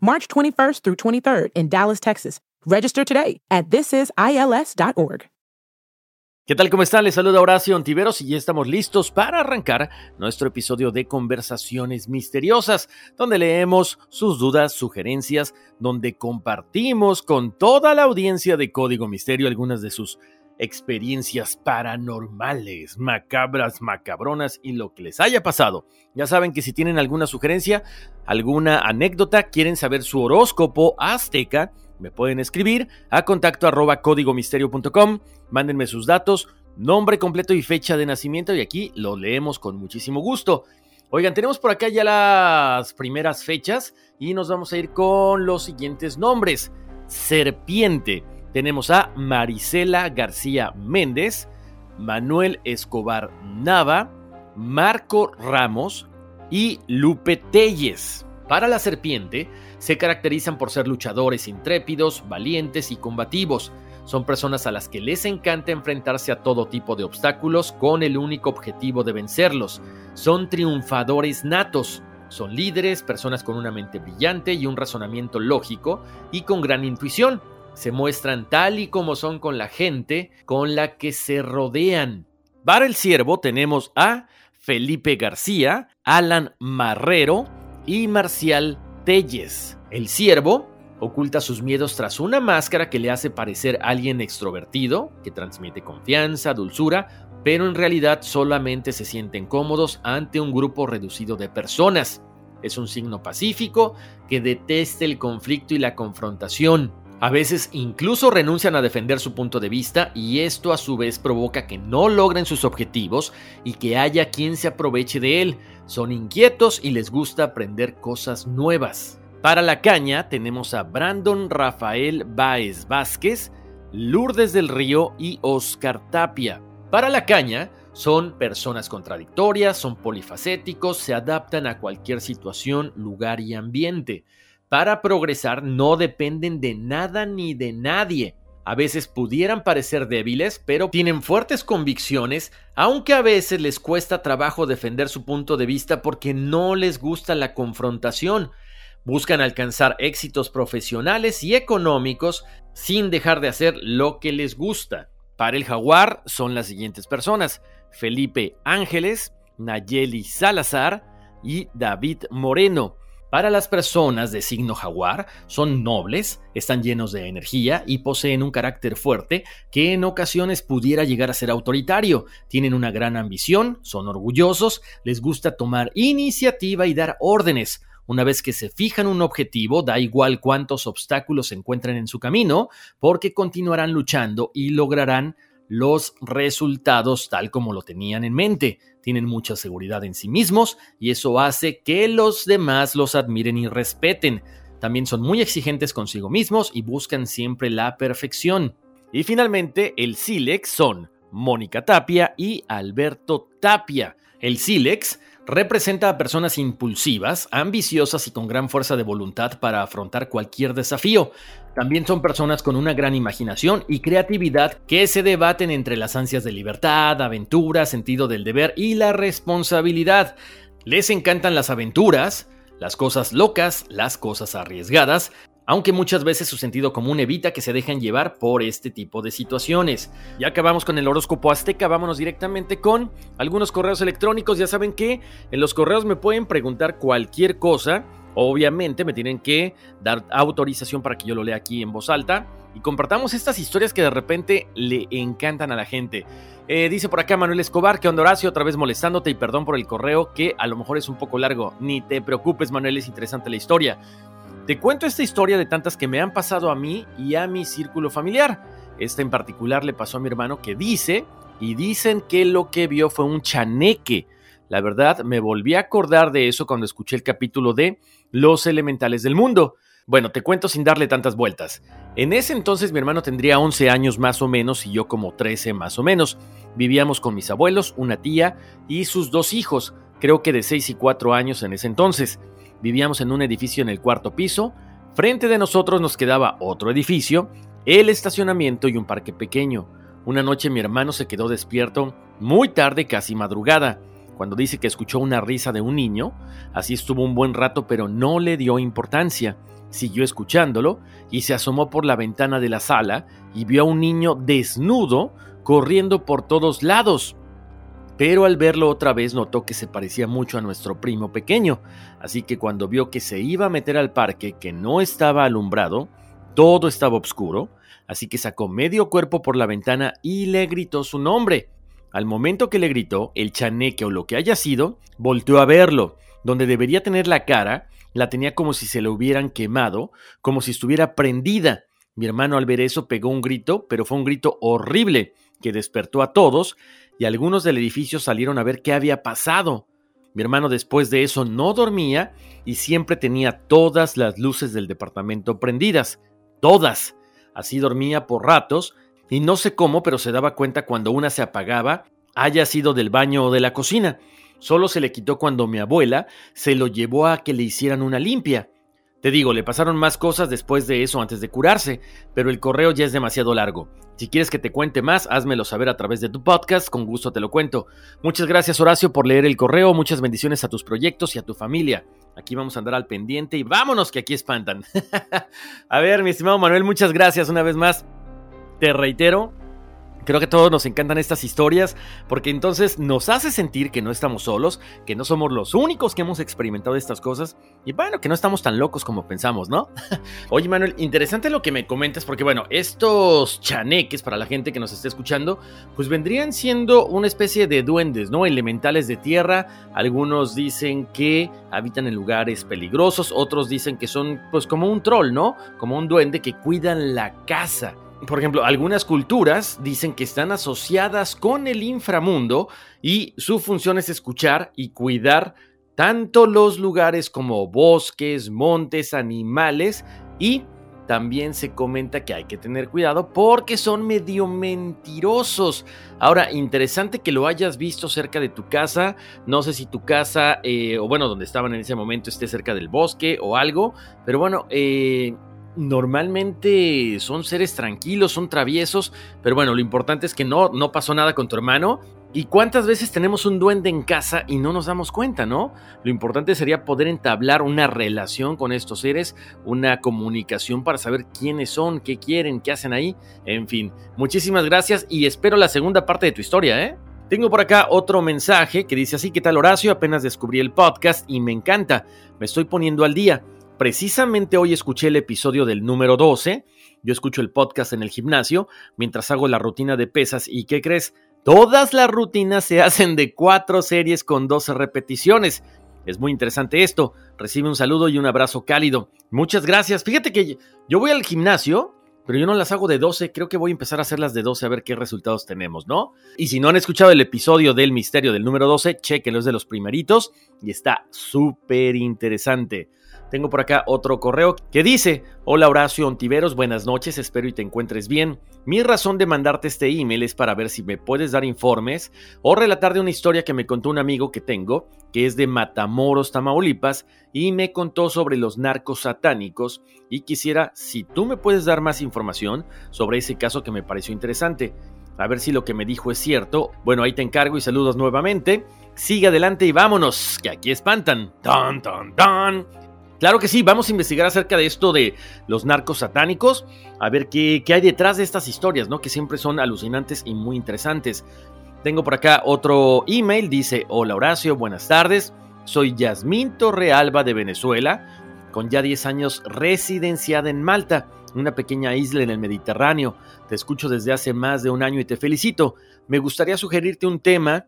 March 21st through 23rd in Dallas, Texas. Register today at thisisils.org. ¿Qué tal? ¿Cómo están? Les saluda Horacio Ontiveros y ya estamos listos para arrancar nuestro episodio de Conversaciones Misteriosas, donde leemos sus dudas, sugerencias, donde compartimos con toda la audiencia de Código Misterio algunas de sus experiencias paranormales, macabras, macabronas y lo que les haya pasado. Ya saben que si tienen alguna sugerencia, alguna anécdota, quieren saber su horóscopo azteca, me pueden escribir a contacto arroba códigomisterio.com, mándenme sus datos, nombre completo y fecha de nacimiento y aquí lo leemos con muchísimo gusto. Oigan, tenemos por acá ya las primeras fechas y nos vamos a ir con los siguientes nombres. Serpiente. Tenemos a Marisela García Méndez, Manuel Escobar Nava, Marco Ramos y Lupe Telles. Para la serpiente, se caracterizan por ser luchadores intrépidos, valientes y combativos. Son personas a las que les encanta enfrentarse a todo tipo de obstáculos con el único objetivo de vencerlos. Son triunfadores natos. Son líderes, personas con una mente brillante y un razonamiento lógico y con gran intuición. Se muestran tal y como son con la gente con la que se rodean. Para el ciervo tenemos a Felipe García, Alan Marrero, y Marcial Telles. El ciervo oculta sus miedos tras una máscara que le hace parecer alguien extrovertido, que transmite confianza, dulzura, pero en realidad solamente se sienten cómodos ante un grupo reducido de personas. Es un signo pacífico que detesta el conflicto y la confrontación. A veces incluso renuncian a defender su punto de vista y esto a su vez provoca que no logren sus objetivos y que haya quien se aproveche de él. Son inquietos y les gusta aprender cosas nuevas. Para la caña tenemos a Brandon Rafael Baez Vázquez, Lourdes del Río y Oscar Tapia. Para la caña son personas contradictorias, son polifacéticos, se adaptan a cualquier situación, lugar y ambiente. Para progresar no dependen de nada ni de nadie. A veces pudieran parecer débiles, pero tienen fuertes convicciones, aunque a veces les cuesta trabajo defender su punto de vista porque no les gusta la confrontación. Buscan alcanzar éxitos profesionales y económicos sin dejar de hacer lo que les gusta. Para el jaguar son las siguientes personas. Felipe Ángeles, Nayeli Salazar y David Moreno. Para las personas de signo jaguar, son nobles, están llenos de energía y poseen un carácter fuerte que en ocasiones pudiera llegar a ser autoritario. Tienen una gran ambición, son orgullosos, les gusta tomar iniciativa y dar órdenes. Una vez que se fijan un objetivo, da igual cuántos obstáculos se encuentren en su camino, porque continuarán luchando y lograrán los resultados tal como lo tenían en mente. Tienen mucha seguridad en sí mismos y eso hace que los demás los admiren y respeten. También son muy exigentes consigo mismos y buscan siempre la perfección. Y finalmente, el Silex son Mónica Tapia y Alberto Tapia. El Silex representa a personas impulsivas, ambiciosas y con gran fuerza de voluntad para afrontar cualquier desafío. También son personas con una gran imaginación y creatividad que se debaten entre las ansias de libertad, aventura, sentido del deber y la responsabilidad. Les encantan las aventuras, las cosas locas, las cosas arriesgadas, aunque muchas veces su sentido común evita que se dejen llevar por este tipo de situaciones. Ya acabamos con el horóscopo azteca, vámonos directamente con algunos correos electrónicos. Ya saben que en los correos me pueden preguntar cualquier cosa Obviamente me tienen que dar autorización para que yo lo lea aquí en voz alta y compartamos estas historias que de repente le encantan a la gente. Eh, dice por acá Manuel Escobar, que onda otra vez molestándote y perdón por el correo, que a lo mejor es un poco largo. Ni te preocupes, Manuel, es interesante la historia. Te cuento esta historia de tantas que me han pasado a mí y a mi círculo familiar. Esta en particular le pasó a mi hermano que dice, y dicen que lo que vio fue un chaneque. La verdad, me volví a acordar de eso cuando escuché el capítulo de Los Elementales del Mundo. Bueno, te cuento sin darle tantas vueltas. En ese entonces mi hermano tendría 11 años más o menos y yo como 13 más o menos. Vivíamos con mis abuelos, una tía y sus dos hijos, creo que de 6 y 4 años en ese entonces. Vivíamos en un edificio en el cuarto piso. Frente de nosotros nos quedaba otro edificio, el estacionamiento y un parque pequeño. Una noche mi hermano se quedó despierto muy tarde, casi madrugada, cuando dice que escuchó una risa de un niño. Así estuvo un buen rato, pero no le dio importancia siguió escuchándolo y se asomó por la ventana de la sala y vio a un niño desnudo corriendo por todos lados. Pero al verlo otra vez notó que se parecía mucho a nuestro primo pequeño, así que cuando vio que se iba a meter al parque que no estaba alumbrado, todo estaba oscuro, así que sacó medio cuerpo por la ventana y le gritó su nombre. Al momento que le gritó, el chaneque o lo que haya sido, volteó a verlo, donde debería tener la cara, la tenía como si se le hubieran quemado, como si estuviera prendida. Mi hermano al ver eso pegó un grito, pero fue un grito horrible que despertó a todos y algunos del edificio salieron a ver qué había pasado. Mi hermano después de eso no dormía y siempre tenía todas las luces del departamento prendidas. Todas. Así dormía por ratos y no sé cómo, pero se daba cuenta cuando una se apagaba, haya sido del baño o de la cocina. Solo se le quitó cuando mi abuela se lo llevó a que le hicieran una limpia. Te digo, le pasaron más cosas después de eso antes de curarse, pero el correo ya es demasiado largo. Si quieres que te cuente más, házmelo saber a través de tu podcast, con gusto te lo cuento. Muchas gracias Horacio por leer el correo, muchas bendiciones a tus proyectos y a tu familia. Aquí vamos a andar al pendiente y vámonos que aquí espantan. a ver, mi estimado Manuel, muchas gracias una vez más. Te reitero, Creo que todos nos encantan estas historias porque entonces nos hace sentir que no estamos solos, que no somos los únicos que hemos experimentado estas cosas y bueno, que no estamos tan locos como pensamos, ¿no? Oye Manuel, interesante lo que me comentas porque bueno, estos chaneques para la gente que nos esté escuchando, pues vendrían siendo una especie de duendes, ¿no? Elementales de tierra, algunos dicen que habitan en lugares peligrosos, otros dicen que son pues como un troll, ¿no? Como un duende que cuidan la casa por ejemplo, algunas culturas dicen que están asociadas con el inframundo y su función es escuchar y cuidar tanto los lugares como bosques, montes, animales y también se comenta que hay que tener cuidado porque son medio mentirosos. Ahora, interesante que lo hayas visto cerca de tu casa. No sé si tu casa, eh, o bueno, donde estaban en ese momento, esté cerca del bosque o algo. Pero bueno, eh, normalmente son seres tranquilos, son traviesos, pero bueno, lo importante es que no, no pasó nada con tu hermano. ¿Y cuántas veces tenemos un duende en casa y no nos damos cuenta, no? Lo importante sería poder entablar una relación con estos seres, una comunicación para saber quiénes son, qué quieren, qué hacen ahí. En fin, muchísimas gracias y espero la segunda parte de tu historia, ¿eh? Tengo por acá otro mensaje que dice así, ¿qué tal Horacio? Apenas descubrí el podcast y me encanta, me estoy poniendo al día. Precisamente hoy escuché el episodio del número 12. Yo escucho el podcast en el gimnasio mientras hago la rutina de pesas y ¿qué crees? Todas las rutinas se hacen de cuatro series con 12 repeticiones. Es muy interesante esto. Recibe un saludo y un abrazo cálido. Muchas gracias. Fíjate que yo voy al gimnasio, pero yo no las hago de 12. Creo que voy a empezar a hacerlas de 12 a ver qué resultados tenemos, ¿no? Y si no han escuchado el episodio del misterio del número 12, chequenlo, es de los primeritos y está súper interesante. Tengo por acá otro correo que dice, hola Horacio Ontiveros, buenas noches, espero y te encuentres bien. Mi razón de mandarte este email es para ver si me puedes dar informes o relatar de una historia que me contó un amigo que tengo, que es de Matamoros, Tamaulipas, y me contó sobre los narcos satánicos y quisiera si tú me puedes dar más información sobre ese caso que me pareció interesante. A ver si lo que me dijo es cierto. Bueno, ahí te encargo y saludos nuevamente. Sigue adelante y vámonos, que aquí espantan. ¡Tan, tan, tan! Claro que sí, vamos a investigar acerca de esto de los narcos satánicos, a ver qué, hay detrás de estas historias, ¿no? Que siempre son alucinantes y muy interesantes. Tengo por acá otro email, dice, hola Horacio, buenas tardes, soy Yasmín Torrealba de Venezuela, con ya 10 años residenciada en Malta, una pequeña isla en el Mediterráneo. Te escucho desde hace más de un año y te felicito. Me gustaría sugerirte un tema.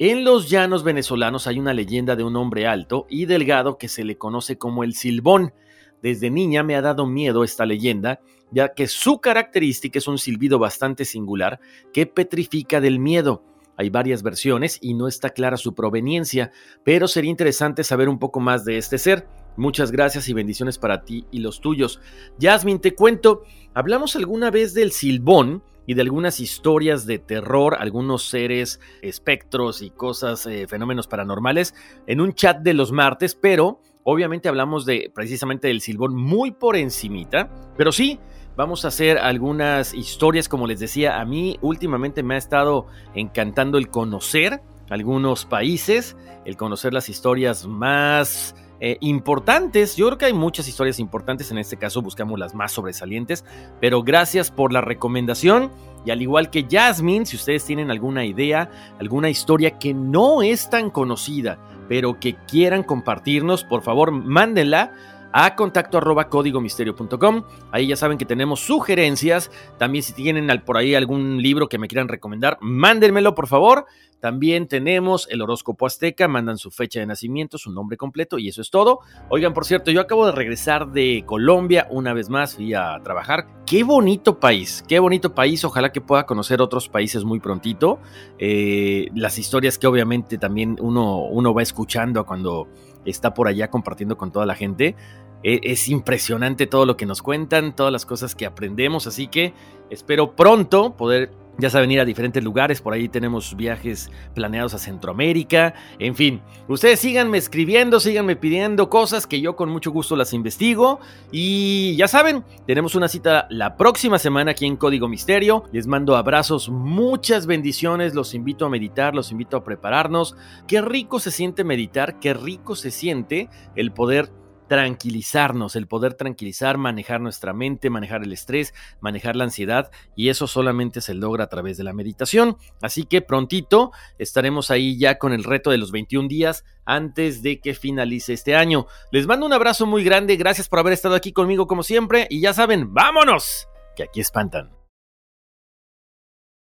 En los llanos venezolanos hay una leyenda de un hombre alto y delgado que se le conoce como el Silbón. Desde niña me ha dado miedo esta leyenda, ya que su característica es un silbido bastante singular que petrifica del miedo. Hay varias versiones y no está clara su proveniencia, pero sería interesante saber un poco más de este ser. Muchas gracias y bendiciones para ti y los tuyos. Jasmine, te cuento, hablamos alguna vez del silbón y de algunas historias de terror, algunos seres, espectros y cosas, eh, fenómenos paranormales en un chat de los martes, pero obviamente hablamos de precisamente del silbón muy por encimita, pero sí, vamos a hacer algunas historias, como les decía, a mí últimamente me ha estado encantando el conocer algunos países, el conocer las historias más eh, importantes. Yo creo que hay muchas historias importantes, en este caso buscamos las más sobresalientes, pero gracias por la recomendación. Y al igual que Jasmine, si ustedes tienen alguna idea, alguna historia que no es tan conocida, pero que quieran compartirnos, por favor, mándenla a contacto arroba códigomisterio.com. Ahí ya saben que tenemos sugerencias. También si tienen por ahí algún libro que me quieran recomendar, mándenmelo por favor. También tenemos el horóscopo azteca, mandan su fecha de nacimiento, su nombre completo y eso es todo. Oigan, por cierto, yo acabo de regresar de Colombia una vez más, fui a trabajar. Qué bonito país, qué bonito país. Ojalá que pueda conocer otros países muy prontito. Eh, las historias que obviamente también uno, uno va escuchando cuando está por allá compartiendo con toda la gente. E, es impresionante todo lo que nos cuentan, todas las cosas que aprendemos, así que espero pronto poder ya saben ir a diferentes lugares, por ahí tenemos viajes planeados a Centroamérica, en fin, ustedes síganme escribiendo, síganme pidiendo cosas que yo con mucho gusto las investigo. Y ya saben, tenemos una cita la próxima semana aquí en Código Misterio, les mando abrazos, muchas bendiciones, los invito a meditar, los invito a prepararnos, qué rico se siente meditar, qué rico se siente el poder tranquilizarnos, el poder tranquilizar, manejar nuestra mente, manejar el estrés, manejar la ansiedad y eso solamente se logra a través de la meditación. Así que prontito estaremos ahí ya con el reto de los 21 días antes de que finalice este año. Les mando un abrazo muy grande, gracias por haber estado aquí conmigo como siempre y ya saben, vámonos, que aquí espantan.